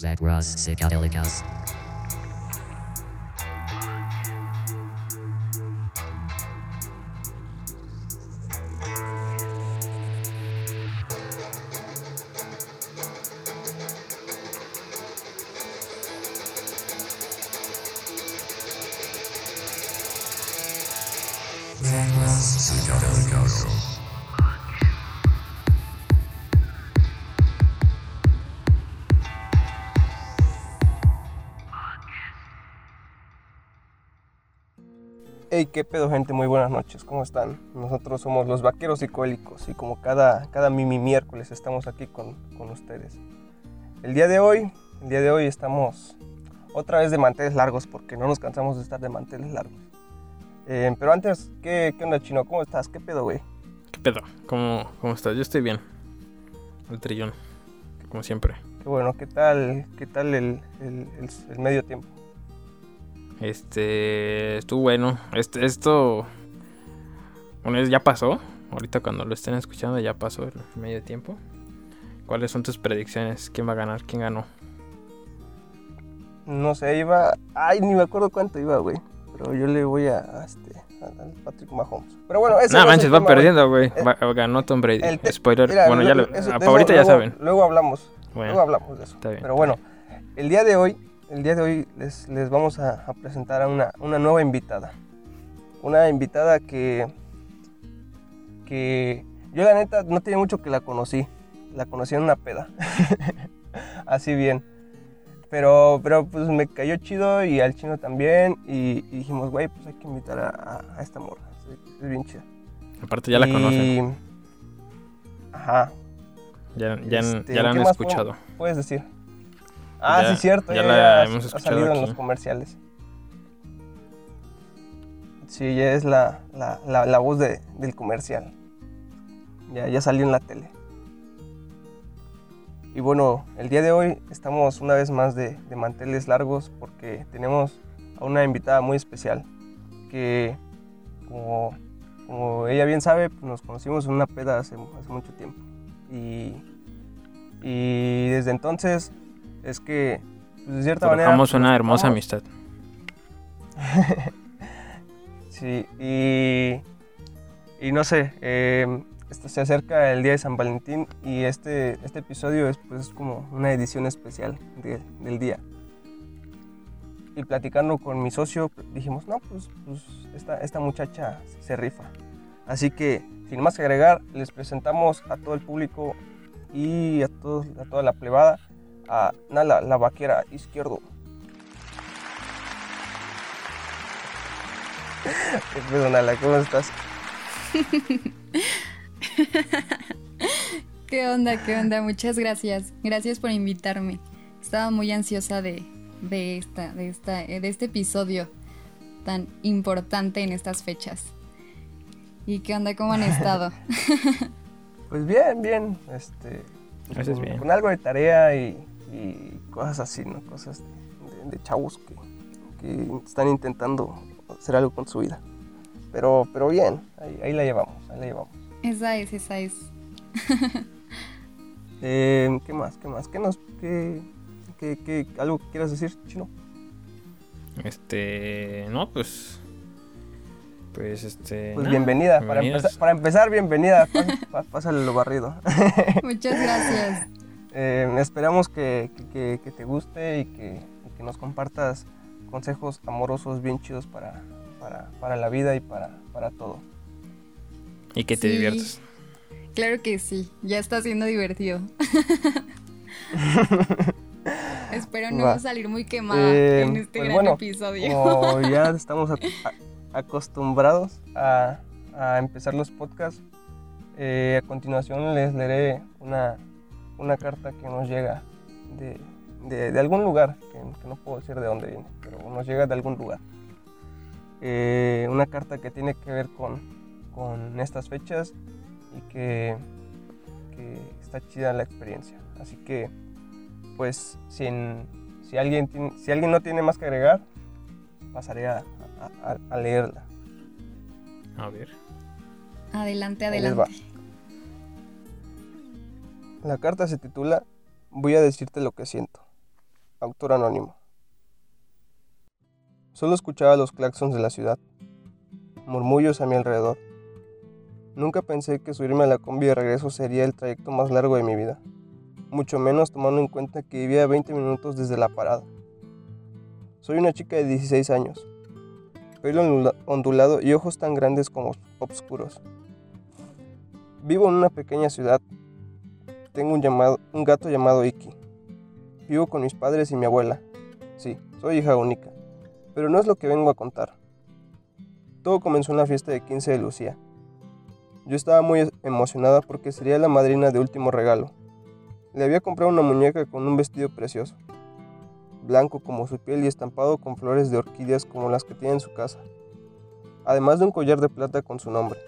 That was Psychedelic qué pedo gente, muy buenas noches, ¿cómo están? Nosotros somos los vaqueros psicólicos y como cada, cada mimi miércoles estamos aquí con, con ustedes. El día de hoy, el día de hoy estamos otra vez de manteles largos porque no nos cansamos de estar de manteles largos. Eh, pero antes, ¿qué, ¿qué onda chino? ¿Cómo estás? ¿Qué pedo, güey? ¿Qué pedo? ¿Cómo, ¿Cómo estás? Yo estoy bien. El trillón, como siempre. Qué bueno, ¿qué tal, qué tal el, el- el- el medio tiempo? Este, estuvo bueno. Este, esto, bueno, ya pasó. Ahorita cuando lo estén escuchando ya pasó el medio tiempo. ¿Cuáles son tus predicciones? ¿Quién va a ganar? ¿Quién ganó? No sé, iba... Ay, ni me acuerdo cuánto iba, güey. Pero yo le voy a, a este, al Patrick Mahomes. Pero bueno, ese No no es manches, va tema, perdiendo, güey. Eh, Ganó Tom Brady. te- Spoiler. Mira, bueno, ya lo- lo, eso- ah, ahorita ya luego- saben. Luego hablamos, luego Bueno, hablamos de eso. está bien, Pero bueno, el día de hoy, el día de hoy les, les vamos a, a presentar a una, una nueva invitada. Una invitada que, que yo la neta no tiene mucho que la conocí. La conocí en una peda. Así bien. Pero, pero pues me cayó chido y al chino también. Y, y dijimos, güey, pues hay que invitar a, esta morra. Es, bien chida. aparte ya la Y- conocen. Ajá, Ya, ya, Este, ya la ¿qué han escuchado. puedes decir. Ah, Ya- sí, cierto. ya Ya, la ya hemos ha escuchado salido en los comerciales. Sí, ella es la, la, la, la voz de- del comercial. Ya, ya salió en la tele. Y bueno, el día de hoy estamos una vez más de, de manteles largos porque tenemos a una invitada muy especial que, como, como ella bien sabe, pues nos conocimos en una peda hace, hace mucho tiempo. Y, y desde entonces es que, pues, de cierta manera... Forjamos pues, una hermosa amistad. Sí, y, y no sé, eh, esto se acerca el día de San Valentín y este, este episodio es pues como una edición especial de- del día. Y platicando con mi socio dijimos, no, pues, pues esta, esta muchacha se rifa. Así que, sin más que agregar, les presentamos a todo el público y a, todos, a toda la plebada a Nala, la vaquera izquierdo. ¿Qué pedo, Nala? ¿Cómo estás? ¿Qué onda? ¿Qué onda? Muchas gracias. Gracias por invitarme. Estaba muy ansiosa de, de, esta, de, esta, eh, de este episodio tan importante en estas fechas. ¿Y qué onda? ¿Cómo han estado? Pues bien, bien. Este, pues, bien. con algo de tarea y, y cosas así, ¿no? Cosas de, de chavos que, que están intentando hacer algo con su vida. Pero, pero bien, ahí, ahí la llevamos, ahí la llevamos. Esa es, esa es. Eh, ¿Qué más? ¿Qué más? ¿Qué nos, qué, qué, qué- algo que quieras decir, chino? Este, no, pues, pues, este. Pues nada, bienvenida. Para empezar, para empezar, bienvenida. Pás- pá- Pásale lo barrido. Muchas gracias. Eh, esperamos que, que- que te guste y que, y que nos compartas consejos amorosos bien chidos para, para, para la vida y para, para todo. Y que te Sí. diviertas. Claro que sí. Ya está siendo divertido. Espero no Va. salir muy quemada Eh, en este pues gran bueno, episodio. Como ya estamos a- a- acostumbrados a, a empezar los podcasts, eh, a continuación les leeré una, una carta que nos llega de, de- de algún lugar, que, que no puedo decir de dónde viene, pero nos llega de algún lugar. Eh, una carta que tiene que ver con, con estas fechas y que, que está chida la experiencia. Así que, pues, sin, si, alguien tiene- si alguien no tiene más que agregar, pasaré a, a- a- leerla. A ver. Adelante, adelante. La carta se titula Voy a decirte lo que siento. autor anónimo. Solo escuchaba los claxons de la ciudad, murmullos a mi alrededor. Nunca pensé que subirme a la combi de regreso sería el trayecto más largo de mi vida, mucho menos tomando en cuenta que vivía 20 minutos desde la parada. Soy una chica de 16 años, pelo ondulado y ojos tan grandes como oscuros. Vivo en una pequeña ciudad. Tengo un, gato llamado Iki. Vivo con mis padres y mi abuela. Sí, soy hija única. Pero no es lo que vengo a contar. Todo comenzó en la fiesta de 15 de Lucía. Yo estaba muy emocionada porque sería la madrina de último regalo. Le había comprado una muñeca con un vestido precioso, blanco como su piel y estampado con flores de orquídeas como las que tiene en su casa, además de un collar de plata con su nombre.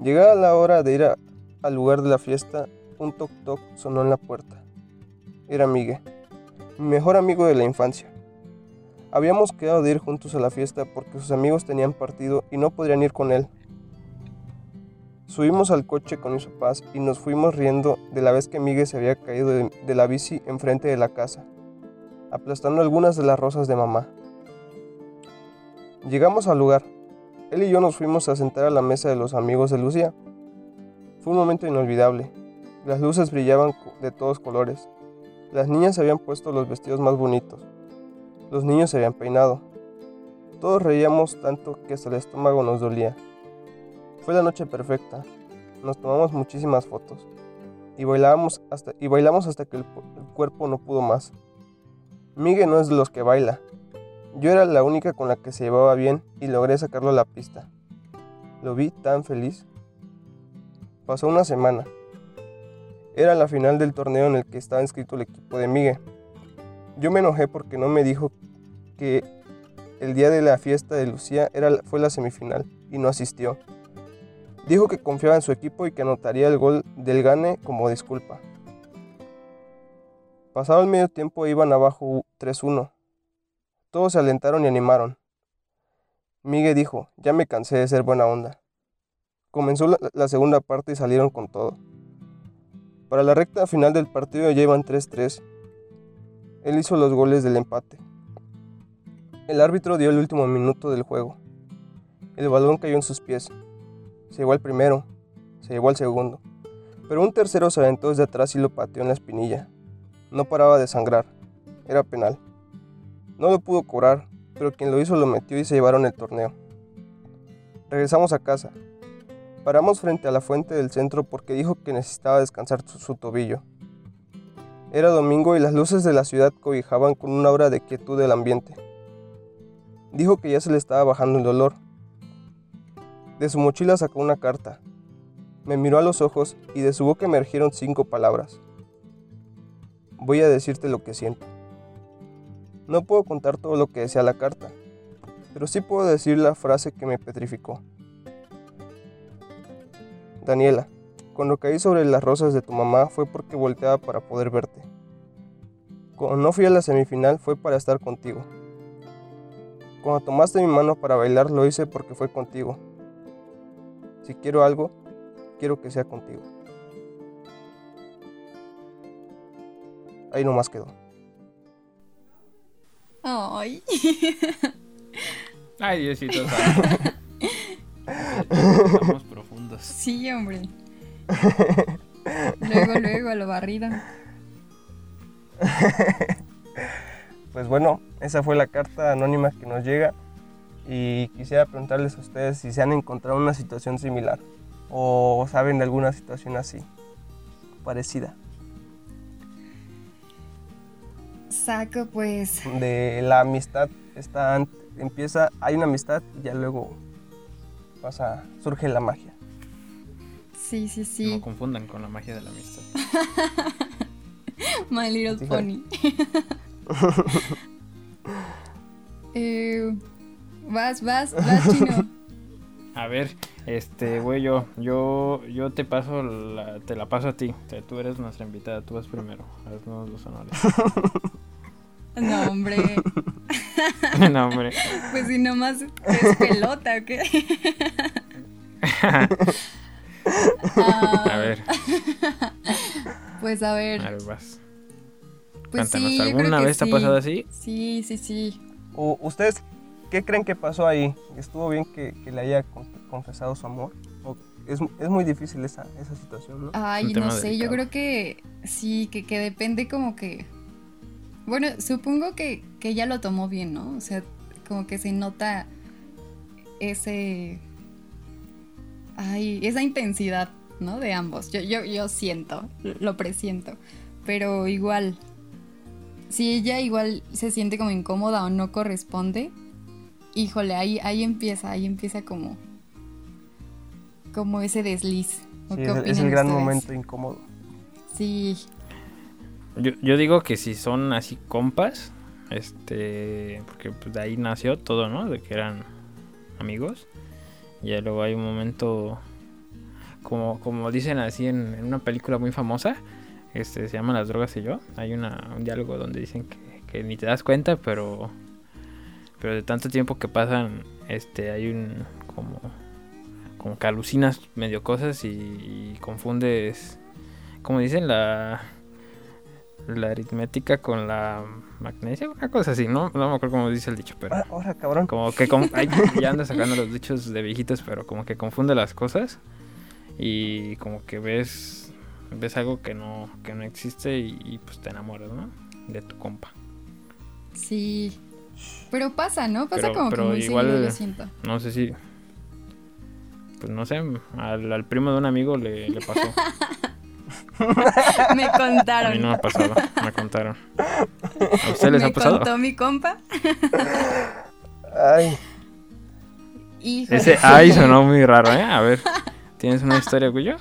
Llegada la hora de ir al lugar de la fiesta, un toc toc sonó en la puerta. Era Miguel, mi mejor amigo de la infancia. Habíamos quedado de ir juntos a la fiesta porque sus amigos tenían partido y no podrían ir con él. Subimos al coche con mis papás y nos fuimos riendo de la vez que Miguel se había caído de, de la bici enfrente de la casa, aplastando algunas de las rosas de mamá. Llegamos al lugar. Él y yo nos fuimos a sentar a la mesa de los amigos de Lucía. Fue un momento inolvidable. Las luces brillaban de todos colores. Las niñas habían puesto los vestidos más bonitos. Los niños se habían peinado. Todos reíamos tanto que hasta el estómago nos dolía. Fue la noche perfecta. Nos tomamos muchísimas fotos. Y bailábamos hasta, y bailamos hasta que el, el cuerpo no pudo más. Miguel no es de los que baila, yo era la única con la que se llevaba bien y logré sacarlo a la pista. Lo vi tan feliz. Pasó una semana. Era la final del torneo en el que estaba inscrito el equipo de Miguel. Yo me enojé porque no me dijo que el día de la fiesta de Lucía era, fue la semifinal y no asistió. Dijo que confiaba en su equipo y que anotaría el gol del gane como disculpa. Pasado el medio tiempo iban abajo 3-1 todos se alentaron y animaron. Miguel dijo, ya me cansé de ser buena onda. Comenzó la, segunda parte y salieron con todo. Para la recta final del partido ya iban 3-3. Él hizo los goles del empate. El árbitro dio el último minuto del juego. El balón cayó en sus pies. Se llevó al primero, se llevó al segundo. Pero un tercero se aventó desde atrás y lo pateó en la espinilla. No paraba de sangrar. Era penal. No lo pudo cobrar, pero quien lo hizo lo metió y se llevaron el torneo. Regresamos a casa. Paramos frente a la fuente del centro porque dijo que necesitaba descansar su, tobillo. Era domingo y las luces de la ciudad cobijaban con una aura de quietud del ambiente. Dijo que ya se le estaba bajando el dolor. De su mochila sacó una carta. Me miró a los ojos y de su boca emergieron cinco palabras. Voy a decirte lo que siento. No puedo contar todo lo que decía la carta, pero sí puedo decir la frase que me petrificó. Daniela, cuando caí sobre las rosas de tu mamá fue porque volteaba para poder verte. Cuando no fui a la semifinal fue para estar contigo. Cuando tomaste mi mano para bailar lo hice porque fue contigo. Si quiero algo, quiero que sea contigo. Ahí nomás quedó. Ay. Ay, Diosito santo. Sí, hombre. Luego, luego a lo barrido. Pues bueno, esa fue la carta anónima que nos llega y quisiera preguntarles a ustedes si se han encontrado una situación similar o saben de alguna situación así, parecida, Saco, pues. de la amistad está empieza, hay una amistad y ya luego pasa, surge la magia. Sí, sí, sí. No confundan con la magia de la amistad. My Little Pony. Eh, vas, vas, vas, chino. A ver, este, güey, yo, yo, yo te paso, la, te la paso a ti. O sea, tú eres nuestra invitada, tú vas primero. Haznos los honores. No, hombre. no, hombre. Pues si nomás es pelota, ¿o qué? Ah, A ver, Pues a ver, a ver, vas. Pues Cuéntanos, sí, ¿alguna vez te ha pasado así? Sí, sí, sí. ¿O ¿Ustedes qué creen que pasó ahí? ¿Estuvo bien que, que le haya con- confesado su amor? ¿O es, es muy difícil esa, esa situación, ¿no? Ay, no sé, yo creo que sí, que, que depende como que... Bueno, supongo que, que ella lo tomó bien, ¿no? O sea, como que se nota ese... Ay, esa intensidad, ¿no? De ambos. Yo, yo, yo siento, lo presiento. Pero igual, si ella igual se siente como incómoda o no corresponde, híjole, ahí, ahí empieza, ahí empieza como... Como ese desliz. ¿O Sí, es, el gran ustedes? momento incómodo. Sí, Yo, yo digo que si son así compas, este, porque pues de ahí nació todo, ¿no? De que eran amigos. Y luego hay un momento, como, como dicen así en, una película muy famosa, este, se llama Las drogas y yo. Hay una, un diálogo donde dicen que, ni te das cuenta, pero, pero de tanto tiempo que pasan, este, hay un, como, como que alucinas medio cosas y confundes, como dicen, la la aritmética con la magnesia, una cosa así, ¿no? No me acuerdo cómo dice el dicho, pero Ah, Ahora, cabrón. como que con- ay, ya ando sacando los dichos de viejitos, pero como que confunde las cosas y como que ves ves algo que no que no existe y, y, pues te enamoras, ¿no? De tu compa. sí. Pero pasa, ¿no? Pasa Pero- como pero que muy igual- seguido, yo siento. No sé si pues no sé, al, al primo de un amigo le, le pasó. Me A contaron. mí no me ha pasado, me contaron. ¿A ustedes les Me ha pasado? contó mi compa. Ay, Híjole. Ese ay sonó muy raro, ¿eh? A ver, ¿tienes una historia, Guillo?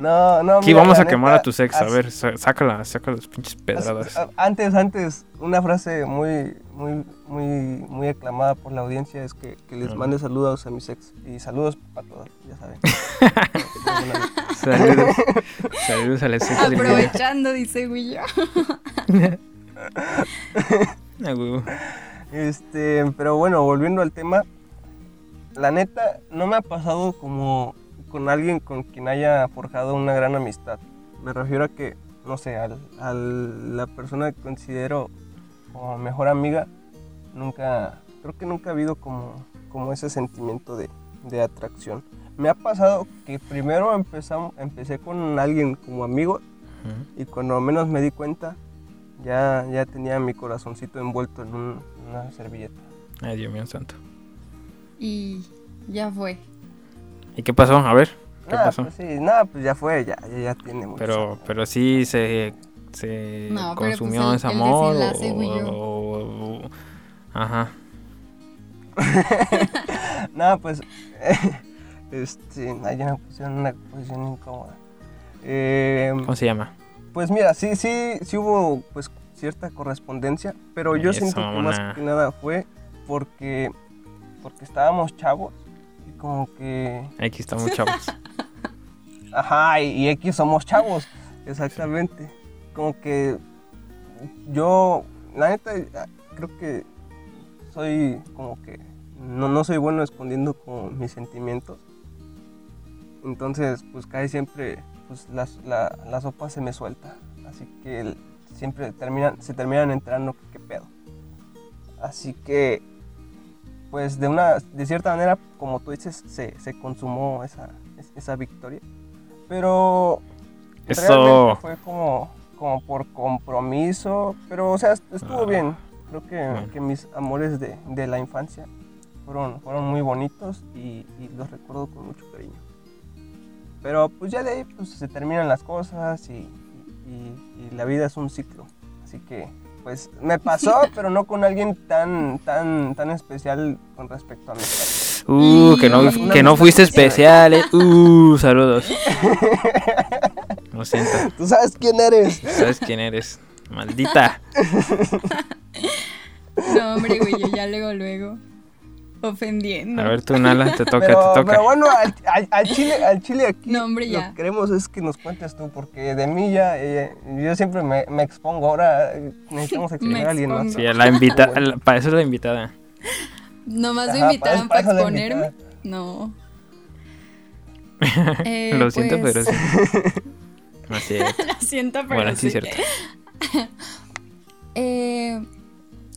No, no. Aquí mira, vamos la a quemar a tus ex. A ver, sácala, saca las pinches pedradas. Antes, antes, una frase muy, muy, muy, muy aclamada por la audiencia es que, que les mande saludos a mis ex. Y saludos para todas, ya saben. Saludos. Saludos a las ex. Aprovechando, dice Guillo. Huevo. Este, pero bueno, volviendo al tema, la neta no me ha pasado como con alguien con quien haya forjado una gran amistad. Me refiero a que, no sé, al, a la persona que considero como mejor amiga, nunca, creo que nunca ha habido como, como ese sentimiento de, de atracción. Me ha pasado que primero empezamos, empecé con alguien como amigo y cuando menos me di cuenta, ya, ya tenía mi corazoncito envuelto en un- una servilleta. Ay, Dios mío santo. Y ya fue. ¿Y qué pasó? A ver, ¿qué Nada, pasó? pues sí, nada, pues ya fue, ya, ya, ya tiene muchos Pero, años. pero sí se, se No, pues, consumió el- ese el amor. desenlace, o- o- o- Ajá. Nada, pues, este, ay, ya me pusieron en una posición incómoda. Eh, ¿Cómo se llama? pues mira, sí, sí, sí hubo pues cierta correspondencia, pero yo Eso, siento que una- más que nada fue porque, porque estábamos chavos como que Aquí estamos chavos. Ajá, y, y X somos chavos, exactamente. Como que yo, la neta, creo que soy como que no, no soy bueno escondiendo como mis sentimientos. Entonces, pues casi siempre pues, las- la, la sopa se me suelta. Así que siempre terminan, se terminan enterando qué pedo. Así que, pues de una, de cierta manera, como tú dices, se, se consumó esa, esa victoria. Pero Eso. realmente fue como, como por compromiso, pero o sea, estuvo Ah, bien. Creo que, bueno. que mis amores de, de la infancia fueron, fueron muy bonitos y, y los recuerdo con mucho cariño. Pero pues ya de ahí pues, se terminan las cosas y, y- y la vida es un ciclo. Así que pues me pasó, pero no con alguien tan, tan, tan especial con respecto a mi padre. Uh, que no, Una que no fuiste especial, eh. Uh, saludos. Lo siento. ¿Tú sabes quién eres? ¿Sabes quién eres? Maldita. No, hombre, Guillo, ya luego, luego. Ofendiendo. A ver, tú, Nala, te toca, pero, te toca. pero bueno, al, al- al chile, al chile aquí No, hombre, ya. lo que queremos es que nos cuentes tú, porque de mí ya, eh, yo siempre me, me expongo, ahora necesitamos exponer a alguien más. expongo. Sí, a la invitada, la- para eso es la invitada. Nomás me Ajá, invitaron para para exponerme. No. Eh, Lo siento, pues, pero sí. No es cierto. Lo siento, pero Bueno, sí es sí. cierto. Eh,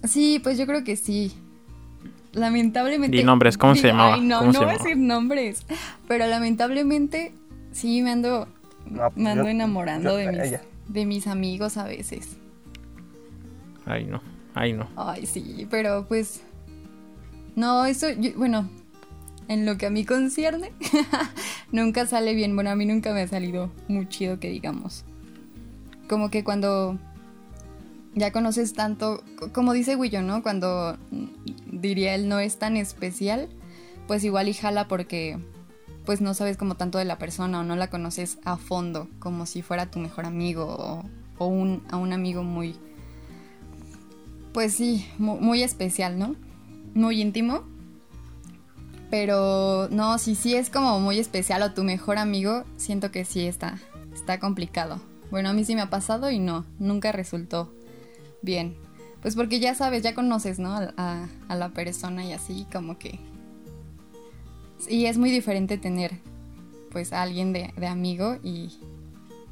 sí, pues yo creo que sí. Lamentablemente. Di nombres, ¿cómo se llamaba? Ay, no, ¿Cómo no se voy a decir nombres. Pero lamentablemente, sí me ando, No, pues me ando yo- enamorando yo- de, mis, ella. de mis amigos a veces. Ay, no. Ay, no. Ay, sí, pero pues. No, eso, yo- bueno, en lo que a mí concierne, nunca sale bien. Bueno, a mí nunca me ha salido muy chido que digamos. Como que cuando ya conoces tanto, co- como dice Willo, ¿no? Cuando diría él no es tan especial, pues igual y jala porque pues no sabes como tanto de la persona o no la conoces a fondo, como si fuera tu mejor amigo o, un, a un amigo muy, pues sí, mu- muy, especial, ¿no? Muy íntimo. Pero no, si sí es como muy especial o tu mejor amigo, siento que sí está, está complicado. Bueno, a mí sí me ha pasado y no, nunca resultó bien. Pues porque ya sabes, ya conoces, ¿no? A, a- a la persona y así como que... Y es muy diferente tener pues a alguien de, de amigo y,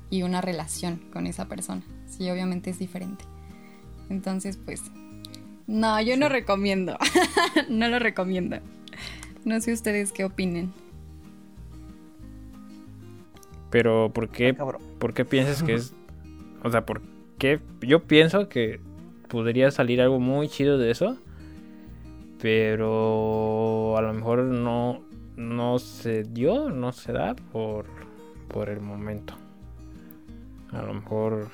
y una relación con esa persona. Sí, obviamente es diferente. Entonces, pues... No, yo no recomiendo. no lo recomiendo. No sé ustedes qué opinen. Pero, ¿por qué. ¿por qué piensas que es... O sea, ¿por qué? Yo pienso que podría salir algo muy chido de eso. Pero a lo mejor no, no se dio, no se da por, por el momento. A lo mejor...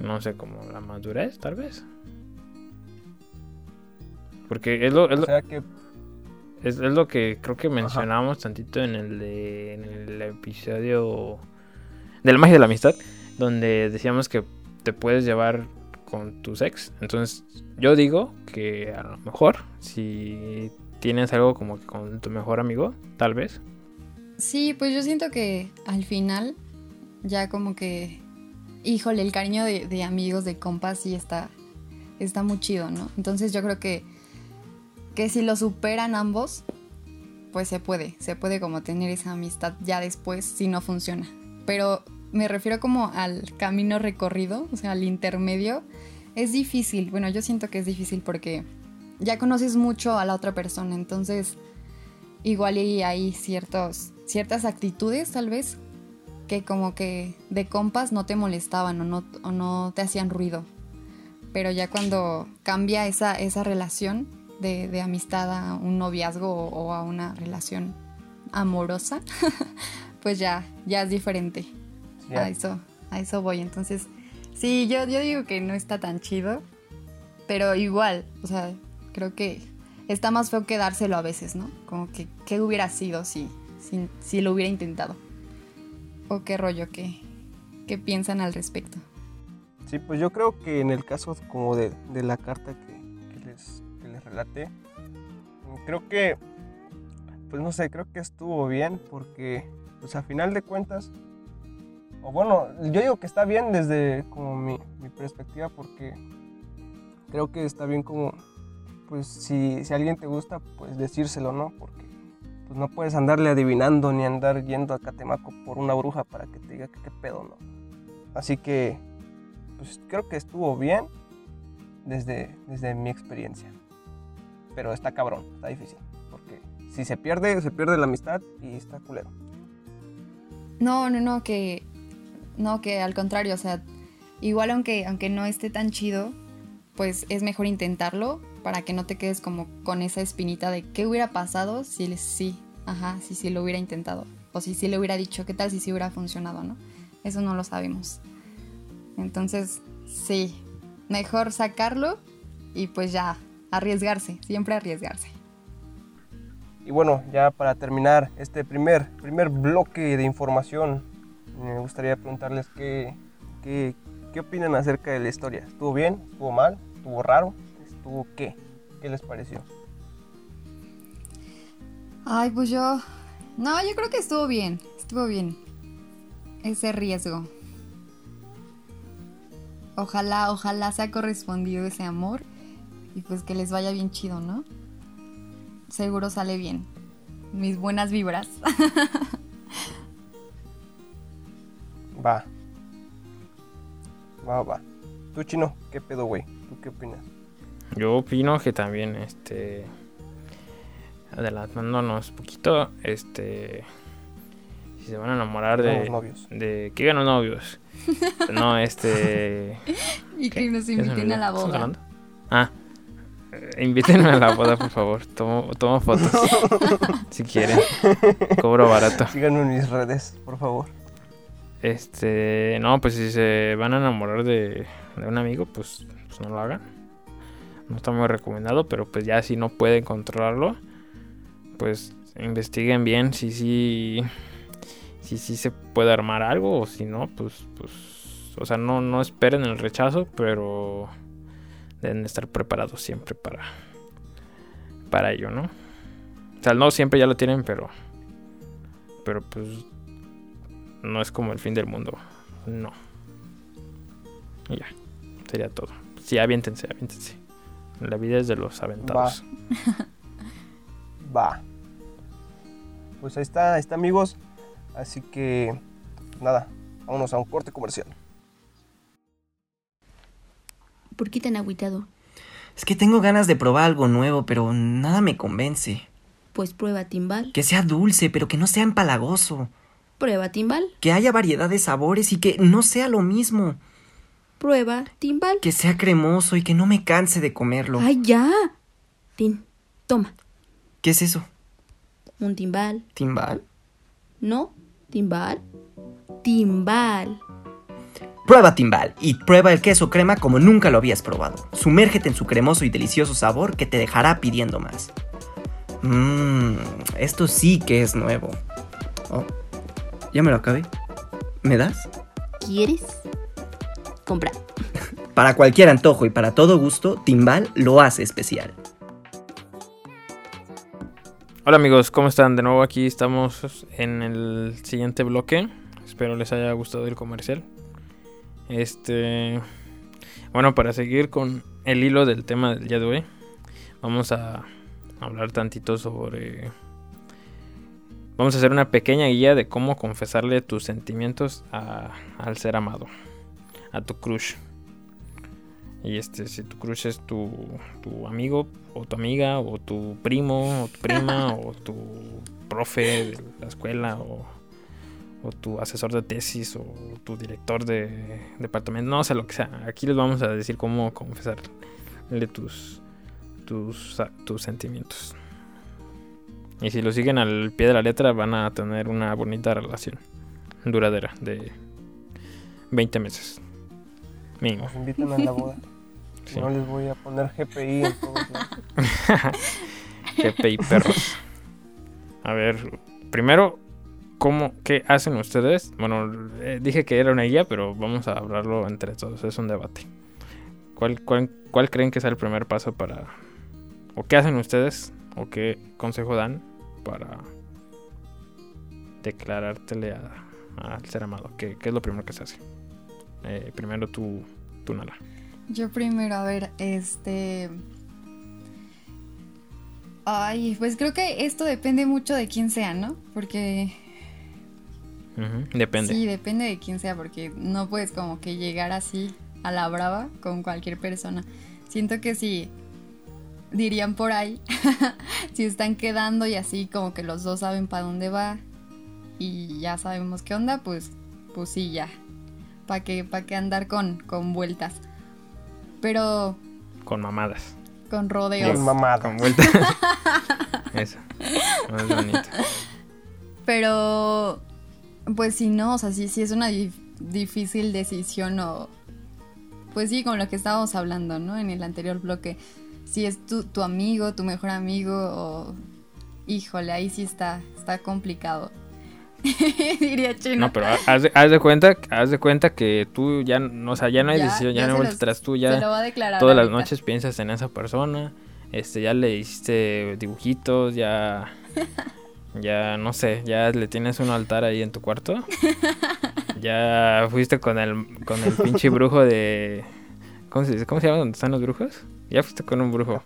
No sé, como la madurez, tal vez. Porque es lo, es O lo- sea que es, es lo que creo que mencionábamos tantito en el, de, en el episodio de la magia de la amistad, donde decíamos que te puedes llevar con tus ex. Entonces, yo digo que a lo mejor, si tienes algo como que con tu mejor amigo, tal vez. Sí, pues yo siento que al final ya como que, híjole, el cariño de, de amigos, de compas, sí está, está muy chido, ¿no? Entonces yo creo que, que si lo superan ambos, pues se puede, se puede como tener esa amistad ya después si no funciona. Pero me refiero como al camino recorrido, o sea, al intermedio. Es difícil, bueno, yo siento que es difícil porque ya conoces mucho a la otra persona, entonces igual y hay ciertos, ciertas actitudes tal vez que como que de compas no te molestaban o no, o no te hacían ruido. Pero ya cuando cambia esa, esa relación de, de amistad a un noviazgo o, o a una relación amorosa, pues ya, ya es diferente. Sí, A eso, a eso voy. Entonces, sí, yo, yo digo que no está tan chido. Pero igual, o sea, creo que está más feo que dárselo a veces, ¿no? Como que, ¿qué hubiera sido si, si, si lo hubiera intentado? ¿O qué rollo? ¿Qué, qué piensan al respecto? Sí, pues yo creo que en el caso como de, de la carta que, que les, que les relaté, creo que, pues no sé, creo que estuvo bien porque, pues a final de cuentas, o bueno, yo digo que está bien desde como mi, mi perspectiva porque creo que está bien como, pues si, si alguien te gusta, pues decírselo, ¿no? Porque pues no puedes andarle adivinando ni andar yendo a Catemaco por una bruja para que te diga que qué pedo, ¿no? Así que pues creo que estuvo bien desde, desde mi experiencia. Pero está cabrón, está difícil. Porque si se pierde, se pierde la amistad y está culero. No, no, no, que. No, que al contrario, o sea, igual aunque, aunque no esté tan chido, pues es mejor intentarlo para que no te quedes como con esa espinita de qué hubiera pasado si sí, ajá, si sí lo hubiera intentado. O si sí le hubiera dicho, qué tal si sí hubiera funcionado, ¿no? Eso no lo sabemos. Entonces, sí, mejor sacarlo y pues ya, arriesgarse, siempre arriesgarse. Y bueno, ya para terminar este primer, primer bloque de información, me gustaría preguntarles qué, qué, qué opinan acerca de la historia. ¿Estuvo bien? ¿Estuvo mal? ¿Estuvo raro? ¿Estuvo qué? ¿Qué les pareció? Ay, pues yo. No, yo creo que estuvo bien. Estuvo bien. Ese riesgo. Ojalá, ojalá sea correspondido ese amor. Y pues que les vaya bien chido, ¿no? Seguro sale bien. Mis buenas vibras. Va. Va, va. Tú, chino, ¿qué pedo, güey? ¿Tú qué opinas? Yo opino que también, este. Adelantándonos un poquito, este. Si se van a enamorar de. novios. de digan los novios. No, este. Y ¿qué? que nos inviten a la ¿Estamos boda. Ah. eh, Invítenme a la boda, por favor. Tomo, tomo fotos. si quieren. Cobro barato. Síganme en mis redes, por favor. Este, no, pues si se van a enamorar de, un amigo, pues, pues no lo hagan. No está muy recomendado, pero pues ya si no pueden controlarlo, pues investiguen bien si sí si, sí se puede armar algo o si no, pues, pues, o sea, no, no esperen el rechazo, pero deben estar preparados siempre para, para ello, ¿no? O sea, no siempre ya lo tienen, pero, pero pues no es como el fin del mundo. No. Y ya. Sería todo. Sí, aviéntense, aviéntense. La vida es de los aventados. Va. Pues ahí está, ahí está, amigos. Así que, nada, vámonos a un corte comercial. ¿Por qué tan agüitado? Es que tengo ganas de probar algo nuevo, pero nada me convence. Pues prueba timbal. Que sea dulce, pero que no sea empalagoso. Prueba timbal. Que haya variedad de sabores y que no sea lo mismo. Prueba timbal. Que sea cremoso y que no me canse de comerlo. ¡Ay, ya! Tin, toma. ¿Qué es eso? Un timbal. ¿Timbal? ¿No? ¿Timbal? Timbal. Prueba Timbal y prueba el queso crema como nunca lo habías probado. Sumérgete en su cremoso y delicioso sabor que te dejará pidiendo más. Mmm, esto sí que es nuevo. Oh, ya me lo acabé. ¿Me das? ¿Quieres? Compra. Para cualquier antojo y para todo gusto, Timbal lo hace especial. Hola amigos, ¿cómo están? De nuevo aquí estamos en el siguiente bloque. Espero les haya gustado el comercial. Este. Bueno, para seguir con el hilo del tema del día de hoy, vamos a hablar tantito sobre. Vamos a hacer una pequeña guía de cómo confesarle tus sentimientos a- al ser amado, a tu crush. Y este, si tu crush es tu, tu amigo, o tu amiga, o tu primo, o tu prima, o tu profe de la escuela, o, o tu asesor de tesis, o tu director de departamento, no sé lo que sea. Aquí les vamos a decir cómo confesarle tus, tus, tus sentimientos. Y si lo siguen al pie de la letra, van a tener una bonita relación duradera de 20 meses. Mínimo. Nos invitan a la boda. Sí. No les voy a poner GPI en todos. GPI perros. A ver, primero, ¿cómo, qué hacen ustedes? Bueno, eh, dije que era una guía, pero vamos a hablarlo entre todos, es un debate. ¿Cuál, cuál, cuál creen que es el primer paso para... o qué hacen ustedes? ¿O qué consejo dan para declarártele a- al ser amado? ¿Qué, qué es lo primero que se hace? Eh, primero tú, tú Nala. Yo primero, a ver, este... Ay, pues creo que esto depende mucho de quién sea, ¿no? Porque Depende. sí, depende de quién sea, porque no puedes como que llegar así a la brava con cualquier persona. Siento que si dirían por ahí, si están quedando y así como que los dos saben para dónde va y ya sabemos qué onda, pues, pues sí, ya. ¿Para qué, pa' qué andar con, con vueltas? Pero Con mamadas. con rodeos. Bien mamada. Con vuelta. Eso. Más bonito. Pero, pues si no, o sea, sí, sí es una dif- difícil decisión o... Pues sí, con lo que estábamos hablando, ¿no? En el anterior bloque. Si es tu, tu amigo, tu mejor amigo o... Híjole, ahí sí está, está complicado. Diría Chino. No, pero haz de, haz de cuenta, haz de cuenta que tú ya, no, o sea, ya no hay decisión, ya, no hay se vuelta atrás, tú se ya lo va a declarar todas las noches piensas en esa persona, este, ya le hiciste dibujitos, ya, ya, no sé, ya le tienes un altar ahí en tu cuarto, ya fuiste con el, con el pinche brujo de, ¿cómo se? ¿Cómo se llama? ¿Dónde están los brujos? Ya fuiste con un brujo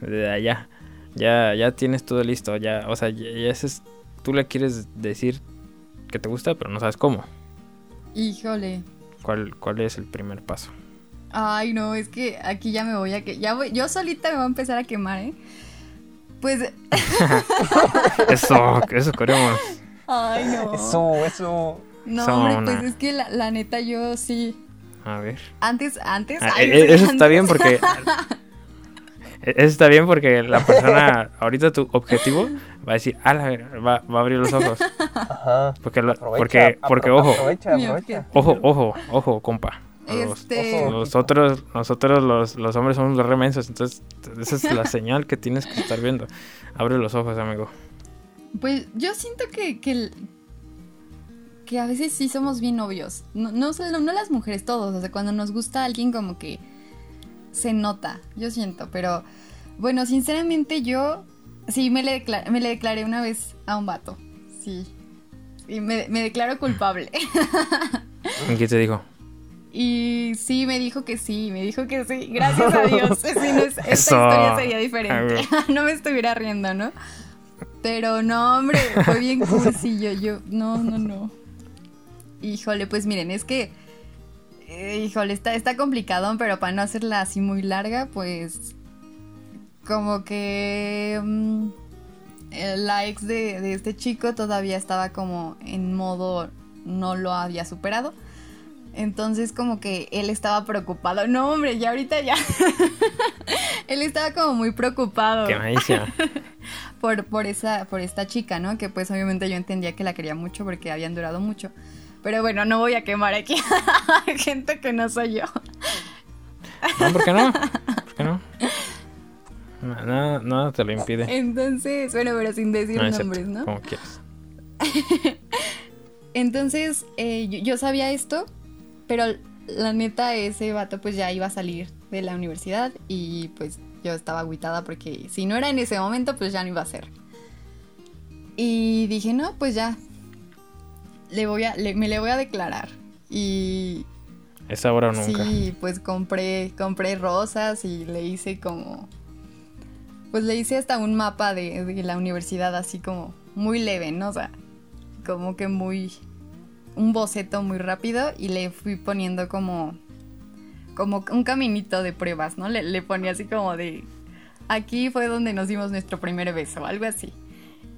de allá. Ya, ya tienes todo listo, ya, o sea, ya, ya es- tú le quieres decir que te gusta, pero no sabes cómo. Híjole. ¿Cuál, ¿Cuál es el primer paso? Ay, no, es que aquí ya me voy a que ya voy, yo solita me voy a empezar a quemar, ¿eh? Pues Eso, eso queremos. ay, no. Eso, eso. No, hombre, pues es que la, la neta yo sí A ver. antes antes Ah, ay, e- e- eso está antes. bien porque. e- Eso está bien porque la persona, ahorita tu objetivo va a decir, ah, la ver- va, va a abrir los ojos. Ajá. Porque, lo- Aprovecha, porque, porque apro- ojo, Aprovecha, aprovecha. ojo, ojo, ojo, compa. Los, Este- Nosotros, nosotros los, los hombres somos los remensos, entonces esa es la señal que tienes que estar viendo. Abre los ojos, amigo. Pues yo siento que, que, que a veces sí somos bien obvios. No, no, solo- no las mujeres, todos. O sea, cuando nos gusta alguien como que se nota, yo siento. Pero bueno, sinceramente yo sí me le, decla- me le declaré una vez a un vato. Sí. Y me, me declaro culpable. ¿Y qué te dijo? Y sí, me dijo que sí, me dijo que sí. Gracias a Dios. Si no es- esta Eso. historia sería diferente. ver. no me estuviera riendo, ¿no? Pero no, hombre, fue bien cursillo. Yo, no, no, no. Híjole, pues miren, es que. eh, híjole, está, está complicado, pero para no hacerla así muy larga, pues. Como que. mm, eh, la ex de, de este chico todavía estaba como en modo. No lo había superado. Entonces como que él estaba preocupado. No, hombre, ya ahorita ya. él estaba como muy preocupado ¿Qué me por, por, esa, por esta chica, ¿no? Que pues obviamente yo entendía que la quería mucho porque habían durado mucho. Pero bueno, no voy a quemar aquí a gente que no soy yo. No, ¿por qué no? ¿Por qué no? Nada, nada te lo impide. Entonces, bueno, pero sin decir No, nombres, ¿no? Como quieras. Entonces, eh, yo, yo sabía esto, pero la neta, ese vato pues ya iba a salir de la universidad y pues yo estaba agüitada porque si no era en ese momento, pues ya no iba a ser. Y dije, no, pues ya, le voy a, le- me le voy a declarar. Y Es ahora o nunca. sí, pues compré, compré rosas y le hice como, pues le hice hasta un mapa de, de la universidad así como muy leve, ¿no? O sea, como que muy un boceto muy rápido y le fui poniendo como como un caminito de pruebas, ¿no? Le, le ponía así como de aquí fue donde nos dimos nuestro primer beso, algo así.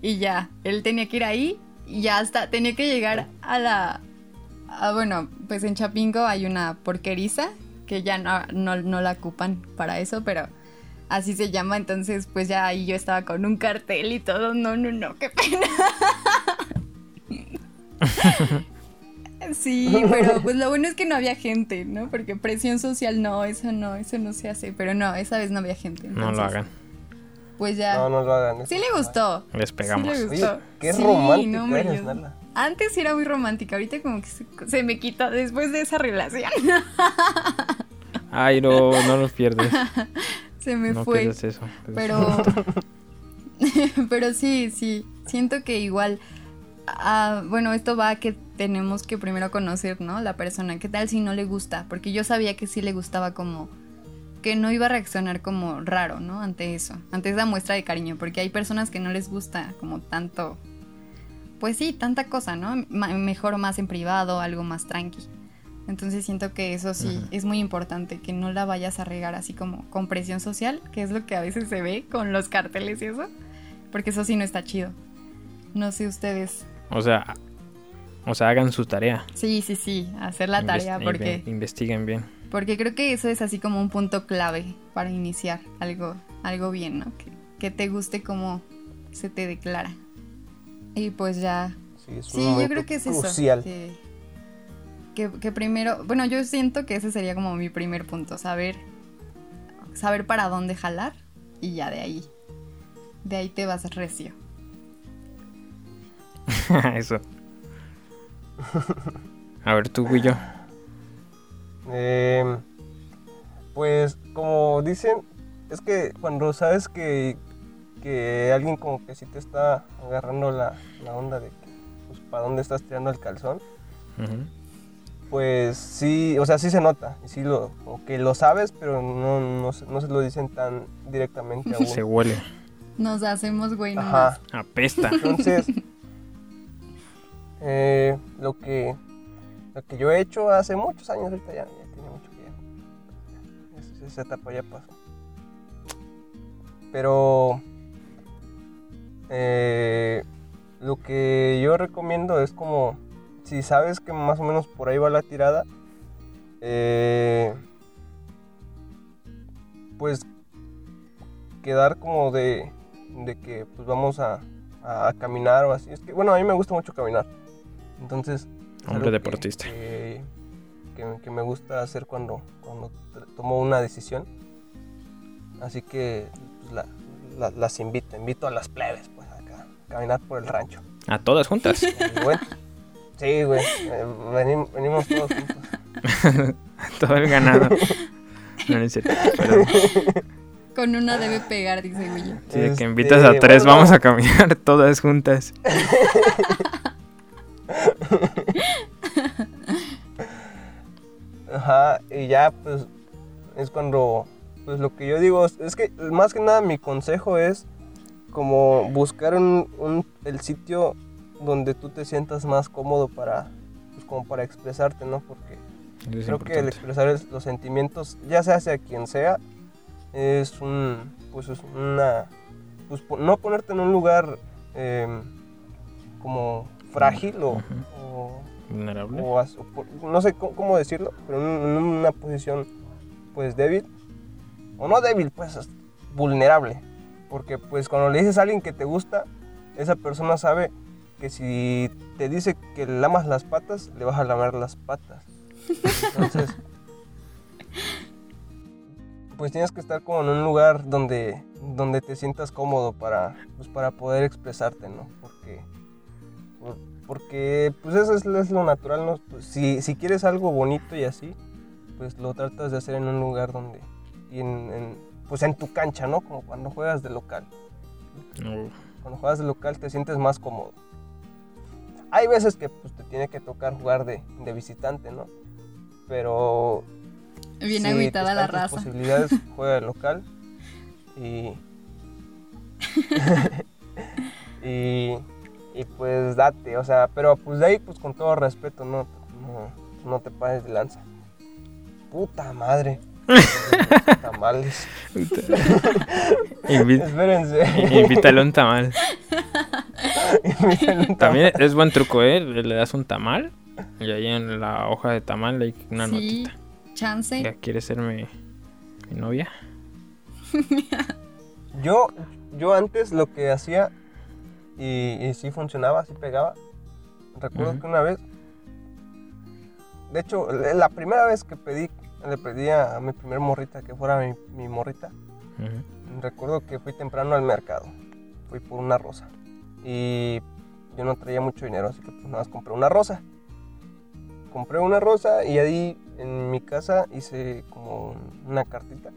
Y ya, él tenía que ir ahí y ya hasta tenía que llegar a la a- bueno, pues en Chapingo hay una porqueriza que ya no, no, no la ocupan para eso, pero así se llama, entonces pues ya ahí yo estaba con un cartel y todo, no, no, no, qué pena. Sí, pero pues lo bueno es que no había gente, ¿no? Porque presión social no, eso no, eso no se hace. Pero no, esa vez no había gente. No lo hagan. Pues ya. No, no lo hagan. Sí le gustó. Les pegamos. Sí le Oye, gustó. qué Sí, romántica no, hombre, eres, yo- Nala. Antes sí era muy romántica, ahorita como que se, se me quitó después de esa relación. Ay, no, no los pierdes. se me No fue. pierdes eso. Pero. pero sí, sí. Siento que igual. ah, bueno, esto va a que tenemos que primero conocer, ¿no? La persona. ¿Qué tal si no le gusta? Porque yo sabía que sí le gustaba como. Que no iba a reaccionar como raro, ¿no? Ante eso. Ante esa muestra de cariño. Porque hay personas que no les gusta como tanto. Pues sí, tanta cosa, ¿no? Ma- mejor o más en privado, algo más tranqui. Entonces siento que eso sí es muy importante, que no la vayas a regar así como con presión social, que es lo que a veces se ve con los carteles y eso, porque eso sí no está chido. No sé ustedes. O sea, o sea, hagan su tarea. Sí, sí, sí, hacer la Inves- tarea, porque, inve- Investiguen bien. Porque creo que eso es así como un punto clave para iniciar algo, algo bien, ¿no? Que, que te guste como se te declara. Y pues ya Sí, es un Sí, yo creo que es eso. Que, que, que primero, bueno, yo siento que ese sería como mi primer punto, saber, saber para dónde jalar y ya de ahí, de ahí te vas recio. eso. A ver, tú y yo. Eh, pues como dicen, es que cuando sabes que, que alguien como que sí te está agarrando la, la onda de que, pues, para dónde estás tirando el calzón, pues sí, o sea, sí se nota, y sí lo, como que lo sabes, pero no, no, se- no se lo dicen tan directamente a uno. Se huele. Nos hacemos güey nomás. Ajá. Apesta. Entonces, eh, lo que lo que yo he hecho hace muchos años, ahorita ya, ya tiene mucho que ya. Esa, etapa ya pasó. Pero eh, lo que yo recomiendo es como, si sabes que más o menos por ahí va la tirada, eh, pues quedar como de, de que pues vamos a, a caminar o así. Es que, bueno, a mí me gusta mucho caminar. Entonces, es Hombre deportista. Que, que- que me gusta hacer cuando, cuando tomo una decisión. Así que pues, la- la- las invito, invito a las plebes pues, acá, a caminar por el rancho. A todas juntas. Bueno, sí, güey, eh, venim- venimos todos juntos. Todo el ganado. No, no es cierto. Pero Con una debe pegar, dice William. sí, de que Este, invitas a tres, bueno, vamos a caminar todas juntas. Ajá, y ya pues es cuando, pues lo que yo digo, es- que más que nada mi consejo es como buscar un, un- el sitio donde tú te sientas más cómodo para, pues como para expresarte, ¿no? Porque es creo que el expresar es- los sentimientos, ya sea hacia quien sea, es un, pues es una, pues no ponerte en un lugar em, como frágil o Vulnerable. no sé cómo, decirlo, pero en, una posición pues débil, o no débil, pues es vulnerable, porque pues cuando le dices a alguien que te gusta, esa persona sabe que si te dice que le lamas las patas, le vas a lamer las patas. Entonces, pues tienes que estar como en un lugar donde, donde te sientas cómodo para, pues, para poder expresarte, ¿no? Porque por- porque pues eso es, es lo natural, ¿no? Pues, si, si quieres algo bonito y así, pues lo tratas de hacer en un lugar donde, y en, en- pues en tu cancha, ¿no? Como cuando juegas de local. No. Cuando juegas de local te sientes más cómodo. Hay veces que pues te tiene que tocar jugar de, de visitante, ¿no? Pero Bien si agüitada la están tus raza. posibilidades, juega de local y, y, y pues date, o sea, pero pues de ahí pues con todo respeto, no, no, no te pases de lanza. Puta madre. Tamales. Invi- Espérense. Invítale un tamal. Invítale un tamal. También es buen truco, ¿eh? Le das un tamal y ahí en la hoja de tamal hay una Sí, notita. chance. Ya quieres ser mi, mi novia. Yo, yo antes lo que hacía, y, y sí funcionaba, sí pegaba. Recuerdo que una vez, de hecho, la primera vez que pedí, le pedí a, mi primer morrita que fuera mi, mi morrita, Ujú. recuerdo que fui temprano al mercado. Fui por una rosa. Y yo no traía mucho dinero, así que pues nada más compré una rosa. Compré una rosa y ahí en mi casa hice como una cartita.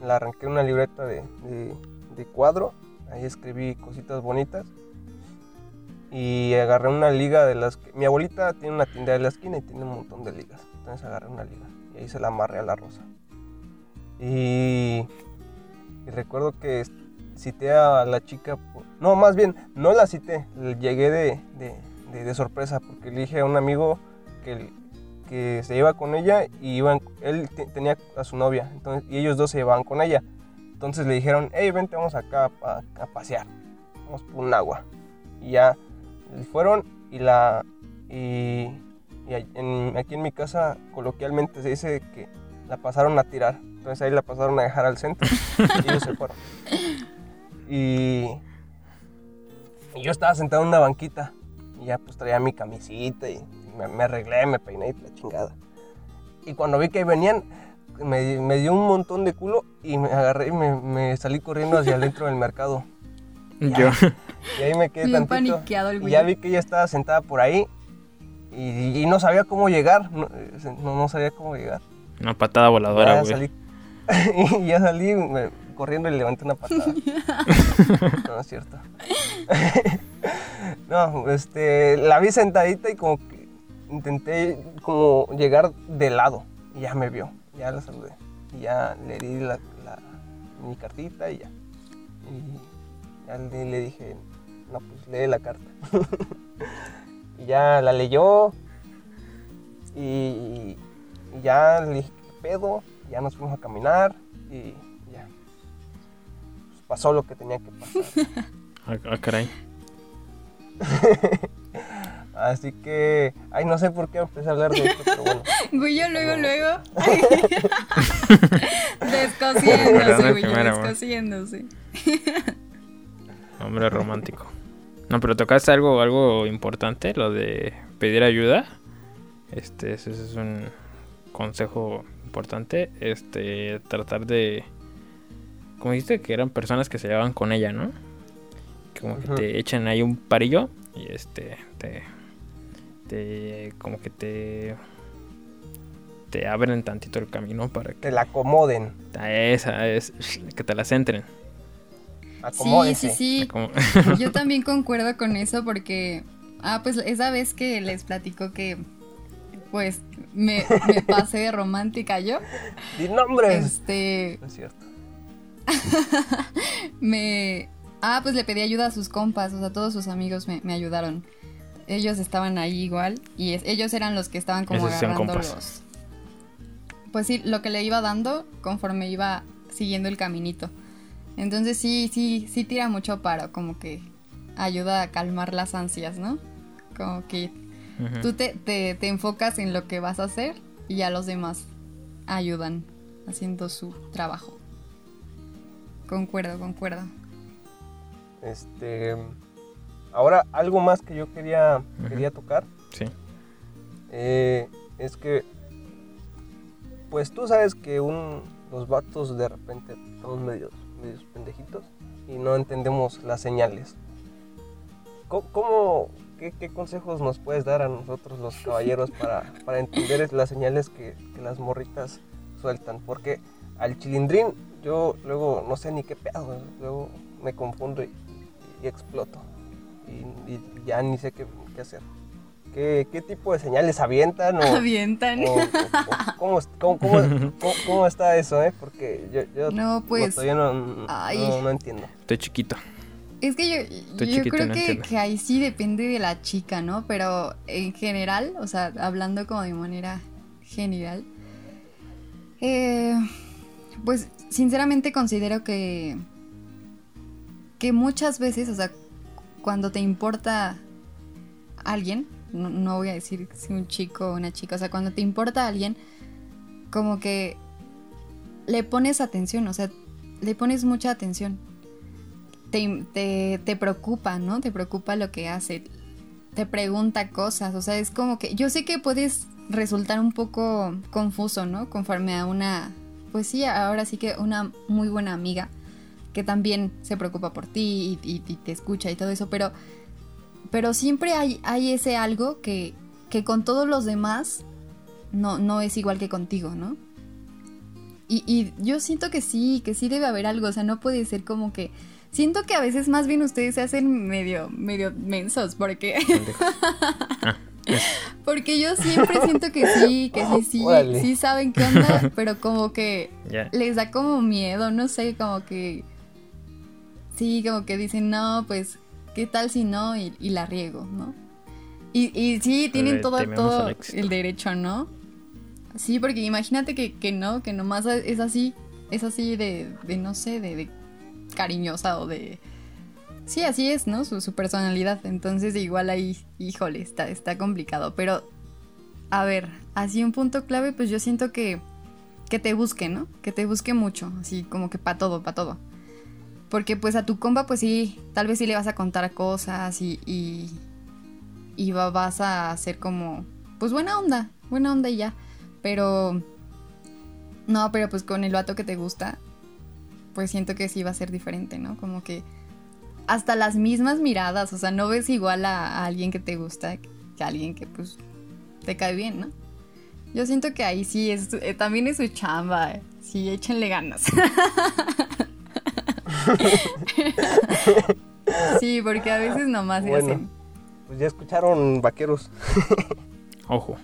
La arranqué en una libreta de, de- de cuadro. Ahí escribí cositas bonitas. Y agarré una liga de las que... Mi abuelita tiene una tienda de la esquina y tiene un montón de ligas. Entonces agarré una liga y ahí se la amarré a la rosa. Y recuerdo que cité a la chica, no, más bien, no la cité, le- llegué de, de- de- sorpresa porque le dije a un amigo que, que se iba con ella y iban, él te- tenía a su novia, entonces, y ellos dos se llevaban con ella. Entonces le dijeron, hey, vente, vamos acá a, a pasear, vamos por un agua. Y ya fueron y la... Y, y en- aquí en mi casa coloquialmente se dice que la pasaron a tirar. Entonces ahí la pasaron a dejar al centro y ellos se fueron. Y, y yo estaba sentado en una banquita y ya pues traía mi camisita y me, me arreglé, me peiné y la chingada. Y cuando vi que venían, me, me dio un montón de culo y me agarré y me, me salí corriendo hacia adentro del mercado. Yo. Y ahí me quedé Bien tantito. paniqueado el Y güey. ya vi que ella estaba sentada por ahí y, y no sabía cómo llegar. No, eh, no, no sabía cómo llegar. Una patada voladora, ya güey. salí, y ya salí me- corriendo y le levanté una patada. no, es cierto. no, este, la vi sentadita y como que intenté como llegar de lado. Y ya me vio, ya la saludé. Y ya le di la, la- mi cartita y ya. Y ya le, le dije, no, pues lee la carta. y ya la leyó. Y, y ya le dije, "¿Qué pedo, ya nos fuimos a caminar y ya. Pues pasó lo que tenía que pasar. Ah, ah, caray. Así que, ay, no sé por qué empecé a hablar de esto, pero bueno. Gullo luego, luego. Descosiéndose, güey. descosiéndose. Hombre romántico. No, pero tocaste algo, algo importante, lo de pedir ayuda. Este, ese es un consejo importante. Este, tratar de. Como dijiste, que eran personas que se llevaban con ella, ¿no? Que como que te echan ahí un parillo y este, te. Te como que te. te abren tantito el camino para que. Que la acomoden. a esa es. que te las entren. Sí, Acomódense. sí, sí. Como- Yo también concuerdo con eso porque, ah, pues esa vez que les platico que, pues, me, me pasé de romántica yo, Di nombres. este, No es cierto. me, ah, pues le pedí ayuda a sus compas, o sea, todos sus amigos me, me ayudaron. Ellos estaban ahí igual y es- ellos eran los que estaban como agarrando los, pues sí, lo que le iba dando conforme iba siguiendo el caminito. Entonces sí, sí, sí tira mucho paro, como que ayuda a calmar las ansias, ¿no? Como que tú te, te, te enfocas en lo que vas a hacer y ya los demás ayudan haciendo su trabajo. Concuerdo, concuerdo. Este. Ahora, algo más que yo quería, quería tocar Sí. eh, es que. Pues tú sabes que un, los vatos de repente estamos medios, medios pendejitos y no entendemos las señales. ¿Cómo, cómo- qué, qué consejos nos puedes dar a nosotros los caballeros para, para entender las señales que, que las morritas sueltan? Porque al chilindrín yo luego no sé ni qué pedo, luego me confundo y, y exploto. Y, y ya ni sé qué, qué hacer. ¿Qué, qué tipo de señales avientan? O, Avientan. o- o- o ¿cómo, cómo- cómo- cómo- cómo está eso? Eh? Porque yo, yo No, pues, todavía no, ay. no- no entiendo. Estoy chiquito. Es que yo, yo chiquito creo no que, que ahí sí depende de la chica, ¿no? Pero en general, o sea, hablando como de manera general, eh, pues sinceramente considero que, que muchas veces, o sea, cuando te importa alguien, no, voy a decir si un chico o una chica, o sea, cuando te importa alguien, como que le pones atención, o sea, le pones mucha atención te, te, te preocupa, ¿no? Te preocupa lo que hace, te pregunta cosas, o sea, es como que yo sé que puedes resultar un poco confuso, ¿no? Conforme a una, pues sí, ahora sí que una muy buena amiga que también se preocupa por ti y, y- y te escucha y todo eso, pero, pero siempre hay, hay ese algo que, que con todos los demás no, no es igual que contigo, ¿no? Y, y yo siento que sí, que sí debe haber algo, o sea, no puede ser como que... Siento que a veces más bien ustedes se hacen medio, medio mensos, porque, pendejo. porque yo siempre siento que sí, que sí, sí, sí saben qué onda, pero como que les da como miedo, no sé, como que... Sí, como que dicen, no, pues, ¿qué tal si no? Y, y la riego, ¿no? Y, y sí, tienen Le todo, todo el derecho, ¿no? Sí, porque imagínate que, que no, que nomás es así, es así de, de no sé, de, de cariñosa o de... Sí, así es, ¿no? Su, su personalidad. Entonces igual ahí, híjole, está, está complicado. Pero, a ver, así un punto clave, pues yo siento que, que te busque, ¿no? Que te busque mucho, así como que para todo, para todo. Porque pues a tu compa, pues sí, tal vez sí le vas a contar cosas y, y, va- vas a hacer como, pues buena onda, buena onda y ya. Pero, no, pero pues con el vato que te gusta, pues siento que sí va a ser diferente, ¿no? Como que hasta las mismas miradas, o sea, no ves igual a, a alguien que te gusta que a alguien que pues te cae bien, ¿no? Yo siento que ahí sí es, eh, también es su chamba, eh. sí, échenle ganas. sí, porque a veces nomás se Bueno. hacen. Pues ya escucharon vaqueros. Ojo.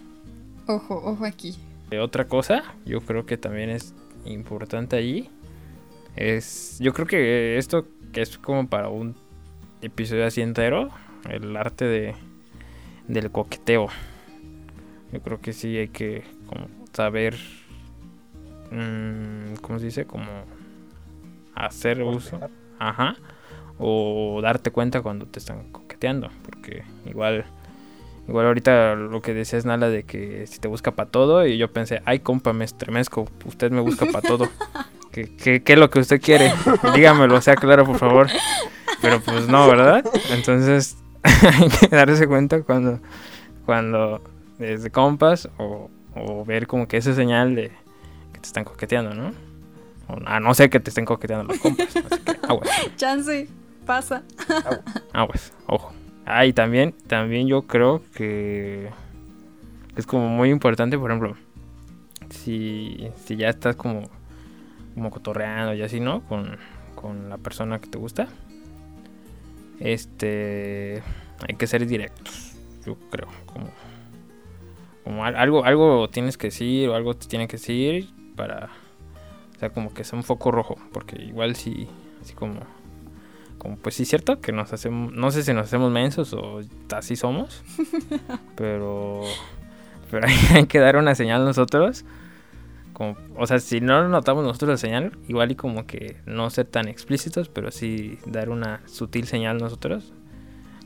Ojo, ojo aquí. Eh, Otra cosa, yo creo que también es importante allí. Es. Yo creo que esto que es como para un episodio así entero. El arte de. del coqueteo. Yo creo que sí hay que como saber, mm, ¿cómo se dice? Como hacer uso. Ajá. O darte cuenta cuando te están coqueteando. Porque igual, igual ahorita lo que decías Nala de que si te busca para todo. Y yo pensé, ay compa, me estremezco. Usted me busca para todo. ¿Qué, qué, qué es lo que usted quiere? Dígamelo, sea claro, por favor. Pero pues no, ¿verdad? Entonces hay que darse cuenta cuando, cuando es de compas o, o ver como que esa señal de que te están coqueteando, ¿no? A no ser que te estén coqueteando los compas. Así que aguas. Chance, pasa. Aguas, ojo. Ah, y también, también yo creo que es como muy importante, por ejemplo, si, si ya estás como, como cotorreando y así, ¿no? Con, con la persona que te gusta. Este, hay que ser directos, yo creo. Como, como al- algo, algo tienes que decir o algo te tiene que decir para, o sea, como que sea un foco rojo, porque igual si, así como como pues sí cierto que nos hacemos no sé si nos hacemos mensos o así somos pero pero hay que dar una señal nosotros. Como o sea si no notamos nosotros la señal igual y como que no ser tan explícitos pero sí dar una sutil señal nosotros.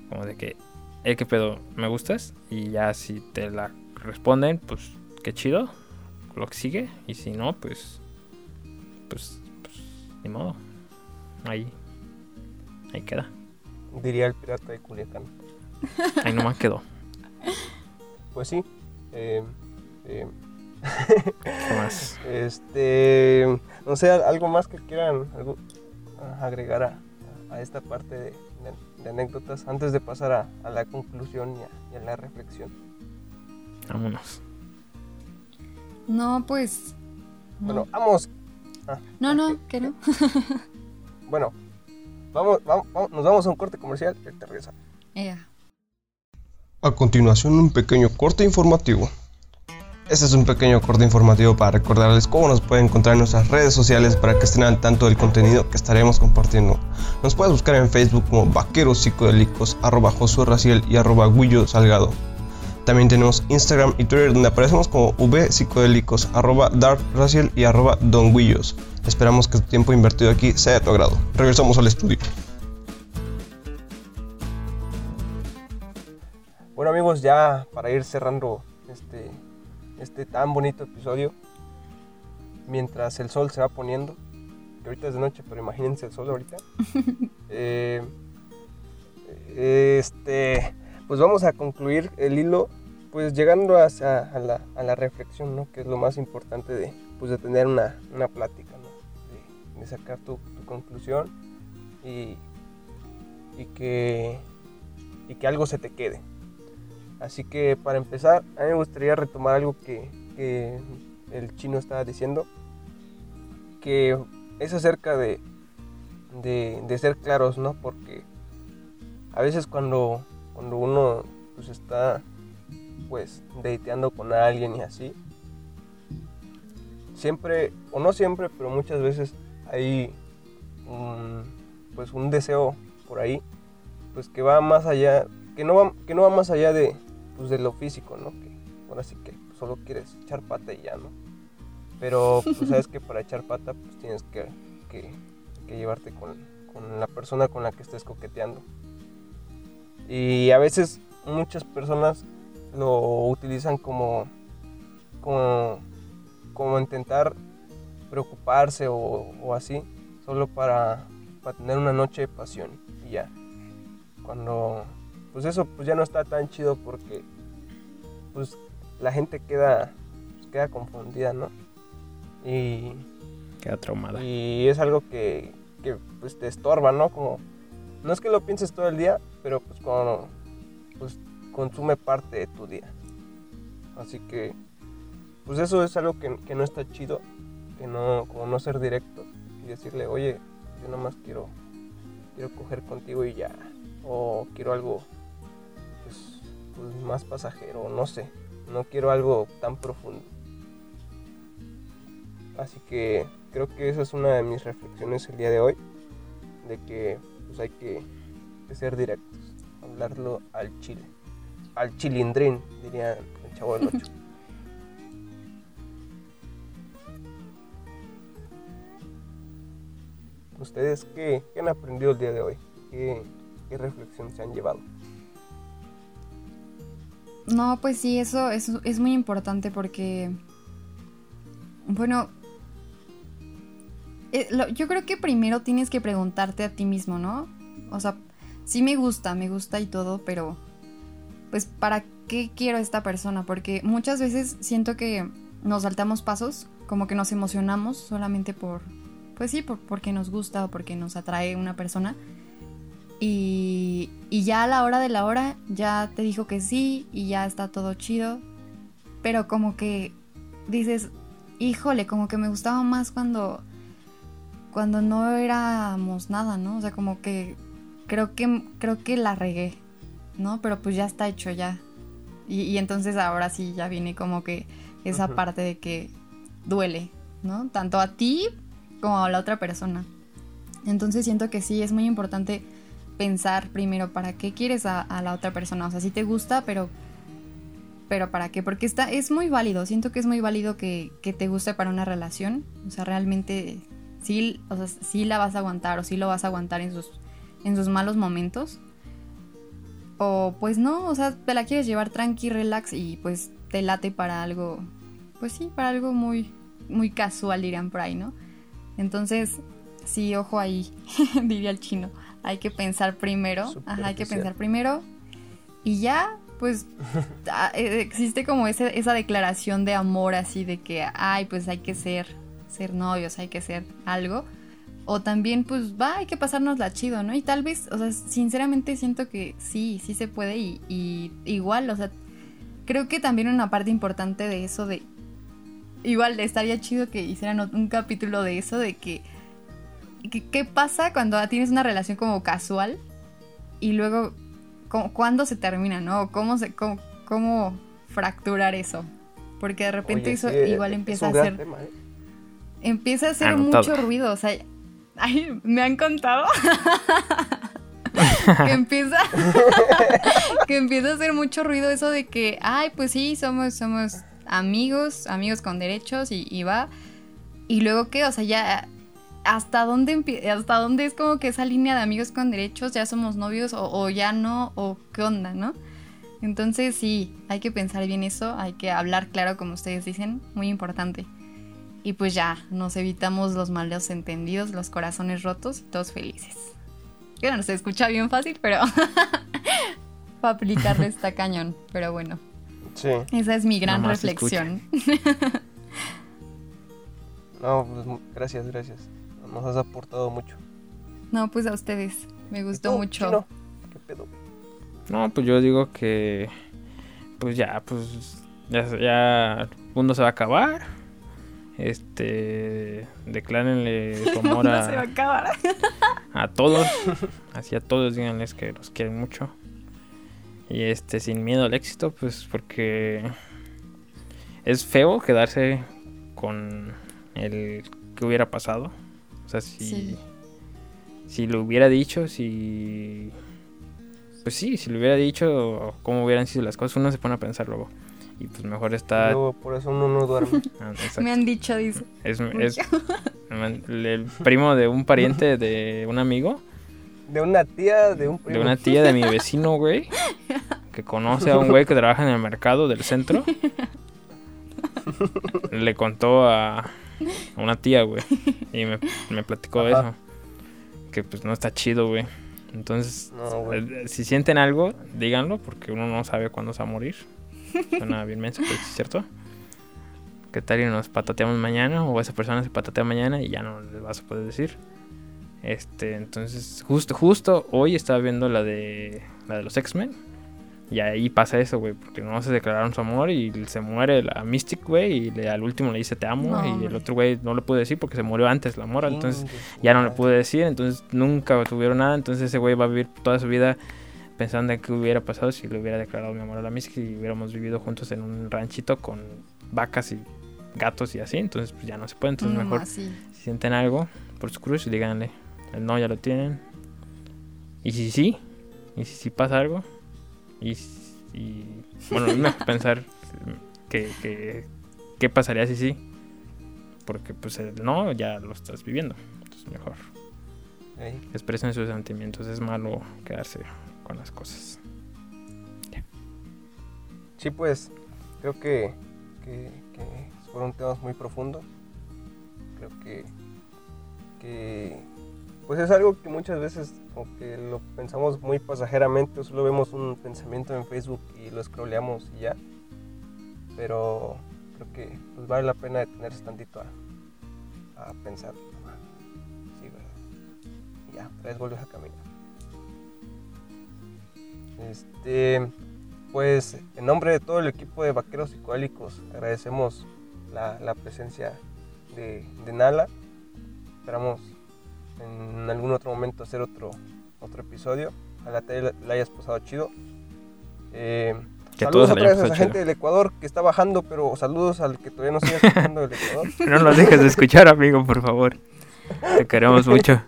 Como de que eh qué pedo me gustas y ya si te la responden pues qué chido lo que sigue. Y si no pues pues, pues ni modo ahí ahí queda Diría el pirata de Culiacán. Ahí nomás quedó. Pues sí. eh, eh, ¿Qué más? este, no sé, algo más que quieran algo- a- agregar a, a esta parte de, de- de anécdotas antes de pasar a, a la conclusión y a, y a la reflexión. Vámonos. No, pues. No, Bueno, vamos. no, no, que no. Bueno, vamos, vamos, vamos- nos vamos a un corte comercial y regresamos. Ea. A continuación, un pequeño corte informativo. Este es un pequeño corte informativo para recordarles cómo nos pueden encontrar en nuestras redes sociales para que estén al tanto del contenido que estaremos compartiendo. Nos puedes buscar en Facebook como Vaqueros Psicodélicos, arroba Josué Raciel y arroba Guillo Salgado. También tenemos Instagram y Twitter donde aparecemos como V Psicodélicos, arroba Dark Raciel y arroba Don Guillos. Esperamos que tu tiempo invertido aquí sea de tu agrado. Regresamos al estudio. Bueno amigos, ya para ir cerrando este, este tan bonito episodio, mientras el sol se va poniendo, que ahorita es de noche, pero imagínense el sol ahorita. eh, este, pues vamos a concluir el hilo, pues llegando a, la, a la reflexión, ¿no? Que es lo más importante de, pues, de tener una, una plática, ¿no? De, sacar tu, tu conclusión y, y, que, y que algo se te quede. Así que para empezar, a mí me gustaría retomar algo que, que el chino estaba diciendo, que es acerca de, de, de ser claros, ¿no? Porque a veces cuando, cuando uno pues, está pues dateando con alguien y así, siempre, o no siempre, pero muchas veces hay un, pues un deseo por ahí, pues que va más allá, que no va, que no va más allá de, pues, de lo físico, ¿no? Que ahora sí que solo quieres echar pata y ya, ¿no? Pero pues sabes que para echar pata pues tienes que, que, que llevarte con, con la persona con la que estés coqueteando. Y a veces muchas personas lo utilizan como, como, como intentar preocuparse o, o así, solo para, para tener una noche de pasión y ya. Cuando, pues eso pues ya no está tan chido porque pues la gente queda, pues, queda confundida, ¿no? Y, Queda traumada. y es algo que, que, pues te estorba, ¿no? Como, no es que lo pienses todo el día, pero pues cuando pues consume parte de tu día. Así que, pues eso es algo que, que no está chido, que no, como no ser directo y decirle, oye, yo nada más quiero, quiero coger contigo y ya, o quiero algo pues, pues, más pasajero, no sé, no quiero algo tan profundo. Así que creo que esa es una de mis reflexiones el día de hoy, de que pues hay que, que ser directos, hablarlo al chile, al chilindrín, diría el chavo del 8. ¿Ustedes qué, qué, han aprendido el día de hoy? ¿Qué, ¿Qué, reflexión se han llevado? No, pues sí, eso es, es muy importante porque, bueno, eh, yo creo que primero tienes que preguntarte a ti mismo, ¿no? O sea, sí me gusta, me gusta y todo, pero pues ¿para qué quiero esta persona? Porque muchas veces siento que nos saltamos pasos, como que nos emocionamos solamente por, pues sí, por, porque nos gusta o porque nos atrae una persona. Y, y ya a la hora de la hora ya te dijo que sí y ya está todo chido. Pero como que dices, híjole, como que me gustaba más cuando, cuando no éramos nada, ¿no? O sea, como que creo que, creo que la regué, ¿no? Pero pues ya está hecho ya. Y, y entonces ahora sí ya viene como que esa parte de que duele, ¿no? Tanto a ti como a la otra persona. Entonces siento que sí, es muy importante pensar primero para qué quieres a, a la otra persona. O sea, sí te gusta, pero. Pero para qué? Porque está, es muy válido. Siento que es muy válido que, que te guste para una relación. O sea, realmente sí, o sea, sí la vas a aguantar o sí lo vas a aguantar en sus, en sus malos momentos. O pues no, o sea, te la quieres llevar tranqui, relax y pues te late para algo. Pues sí, para algo muy, muy casual, dirían por ahí, ¿no? Entonces, sí, ojo ahí, diría el chino. Hay que pensar primero. Ajá, hay que pensar primero. Y ya, pues, ah, eh, existe como ese- esa declaración de amor así de que, ay, pues hay que ser, ser novios, hay que ser algo. O también, pues, va, hay que pasárnosla chido, ¿no? Y tal vez, o sea, sinceramente siento que sí, sí se puede y, y igual, o sea, creo que también una parte importante de eso de... Igual estaría chido que hicieran un capítulo de eso, de que ¿Qué, qué pasa cuando tienes una relación como casual y luego cu- cuándo se termina, ¿no? O ¿Cómo, se, cómo, cómo fracturar eso? Porque de repente Oye, eso sí, igual es empieza a hacer tema, ¿eh? empieza a hacer Anotado. mucho ruido, o sea, ay, me han contado que empieza que empieza a hacer mucho ruido eso de que, ay, pues sí, somos somos amigos, amigos con derechos y, y va y luego qué, o sea, ya hasta dónde hasta dónde es como que esa línea de amigos con derechos, ya somos novios o, o ya no o qué onda, ¿no? Entonces sí, hay que pensar bien eso, hay que hablar claro como ustedes dicen, muy importante. Y pues ya, nos evitamos los malos entendidos, los corazones rotos y todos felices. Que no se escucha bien fácil, pero para aplicarle está cañón. Pero bueno, Sí. esa es mi gran Nomás reflexión. No, pues gracias, gracias. Nos has aportado mucho. No, pues a ustedes. Me gustó ¿Y tú, mucho. Chino? ¿Qué pedo? No, pues yo digo que. Pues ya, pues. Ya, ya el mundo se va a acabar. Este. Declárenle su amor No se va a a, acabar. a todos. Así a todos, díganles que los quieren mucho. Y este, sin miedo al éxito, pues porque. Es feo quedarse con el que hubiera pasado. O sea, si. Sí. Si lo hubiera dicho, si. Pues sí, si lo hubiera dicho, cómo hubieran sido las cosas, uno se pone a pensar luego. Y pues mejor está. Luego, por eso uno no duerme. Ah. Me han dicho, dice. Es, es el primo de un pariente de un amigo, De una tía, de un primo. de una tía de mi vecino, güey, que conoce a un güey que trabaja en el mercado del centro. Le contó a, a una tía, güey, y me, me platicó Ajá. eso. Que pues no está chido, güey. Entonces, No, güey. eh, si sienten algo, díganlo, porque uno no sabe cuándo se va a morir. Suena bien menso, pero es cierto. ¿Qué tal y nos patateamos mañana? O esa persona se patatea mañana y ya no le vas a poder decir. Este, entonces, justo, justo hoy estaba viendo la de la de los X-Men. Y ahí pasa eso, güey, porque no se declararon su amor y se muere la Mystic, güey, y le- al último le dice te amo No, y el otro güey no le pude decir porque se murió antes la mora, entonces ya no le pude decir, entonces nunca tuvieron nada, entonces ese güey va a vivir toda su vida pensando en qué hubiera pasado si le hubiera declarado mi amor a la Mystic y hubiéramos vivido juntos en un ranchito con vacas y gatos y así, entonces pues ya no se puede, entonces No, mejor así. si sienten algo por su cruz, díganle. El no ya lo tienen. Y si sí, y si sí pasa algo. Y, y bueno, mejor pensar que, que qué pasaría si sí. Porque pues el no ya lo estás viviendo. Entonces mejor expresen sus sentimientos. Es malo quedarse con las cosas. Sí, pues creo que, que, que fueron temas muy profundos. Creo que, que pues es algo que muchas veces como que lo pensamos muy pasajeramente, solo vemos un pensamiento en Facebook y lo scrolleamos y ya. Pero creo que pues vale la pena detenerse tantito a, a pensar. "Ah, Sí, ¿verdad? Y ya, vez vuelves a caminar. Este, pues en nombre de todo el equipo de Vaqueros Psicoélicos agradecemos la, la presencia de, de Nala. Esperamos en algún otro momento hacer otro, otro episodio. Ojalá te la hayas pasado chido. Eh, Que saludos otra la vez a pasado gente del Ecuador que está bajando, pero saludos al que todavía no sigue escuchando del Ecuador. No nos dejes de escuchar, amigo, por favor. Te queremos mucho.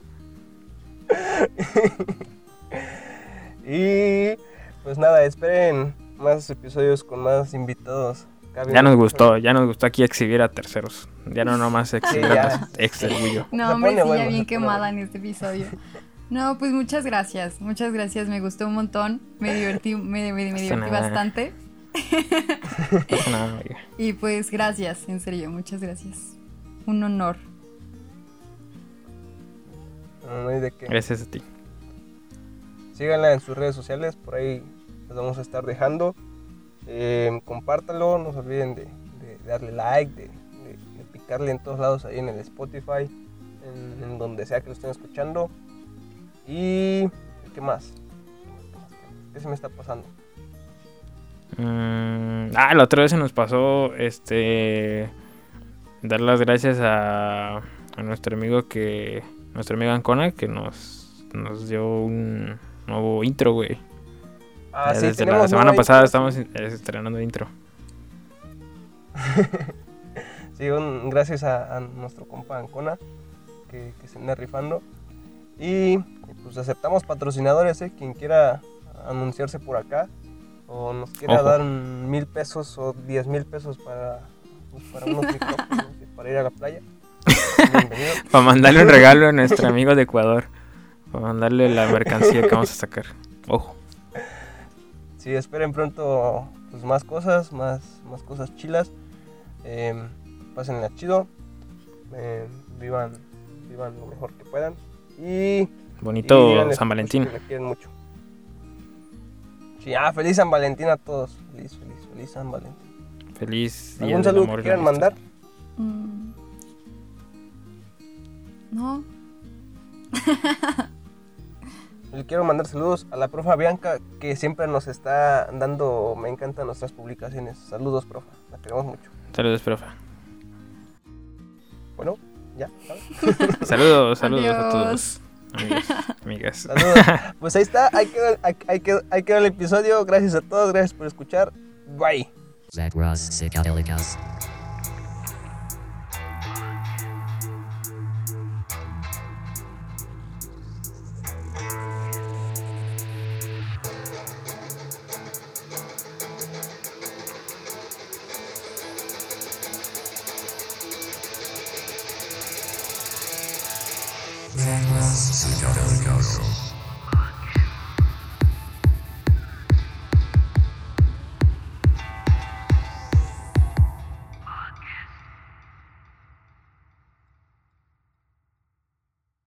Y pues nada, esperen más episodios con más invitados. Ya nos gustó, ya nos gustó aquí exhibir a terceros. Ya no nomás exhibir ya. a ex. No, hombre, sí, ya bien quemada en este episodio. No, pues muchas gracias, muchas gracias, me gustó un montón, me divertí, me, me- me Pasa divertí nada. bastante. Nada. Y pues gracias, en serio, muchas gracias. Un honor. No, no hay de qué. Gracias a ti. Síganla en sus redes sociales, por ahí les vamos a estar dejando. Eh, compártanlo, no se olviden de, darle like, de, picarle en todos lados ahí en el Spotify, en, en donde sea que lo estén escuchando. Y ¿qué más? ¿Qué se me está pasando? Mm, ah, la otra vez se nos pasó este dar las gracias a, a nuestro amigo que nuestro amigo Ancona que nos nos dio un nuevo intro, güey. Ah, sí, desde la semana pasada intro. estamos eh, estrenando intro. Sí, un- gracias a, a nuestro compa Ancona que, que se anda rifando. Y pues aceptamos patrocinadores, ¿eh? quien quiera anunciarse por acá o nos quiera Ojo. dar mil pesos o diez mil pesos para, pues, para unos micrófonos para ir a la playa. Bienvenido. Para mandarle un regalo a nuestro amigo de Ecuador. Para mandarle la mercancía que vamos a sacar. Ojo. Sí, esperen pronto pues, más cosas, más, más cosas chilas. Eh, pásenla chido. Eh, vivan, vivan lo mejor que puedan. Y Bonito Y San Valentín. que me quieren mucho. Sí, ah, feliz San Valentín a todos. Feliz, feliz, feliz San Valentín. Feliz día ¿Algún saludo amor que quieran mandar? Mm. No, Le quiero mandar saludos a la profa Bianca, que siempre nos está dando, me encantan nuestras publicaciones. Saludos, profa, la queremos mucho. Saludos, profe. Bueno, ya, ¿sabes? Saludos, saludos a todos. Amigos, amigas. Saludos. Pues ahí está, ahí quedó, ahí, ahí quedó, ahí quedó el episodio. Gracias a todos, gracias por escuchar. Bye.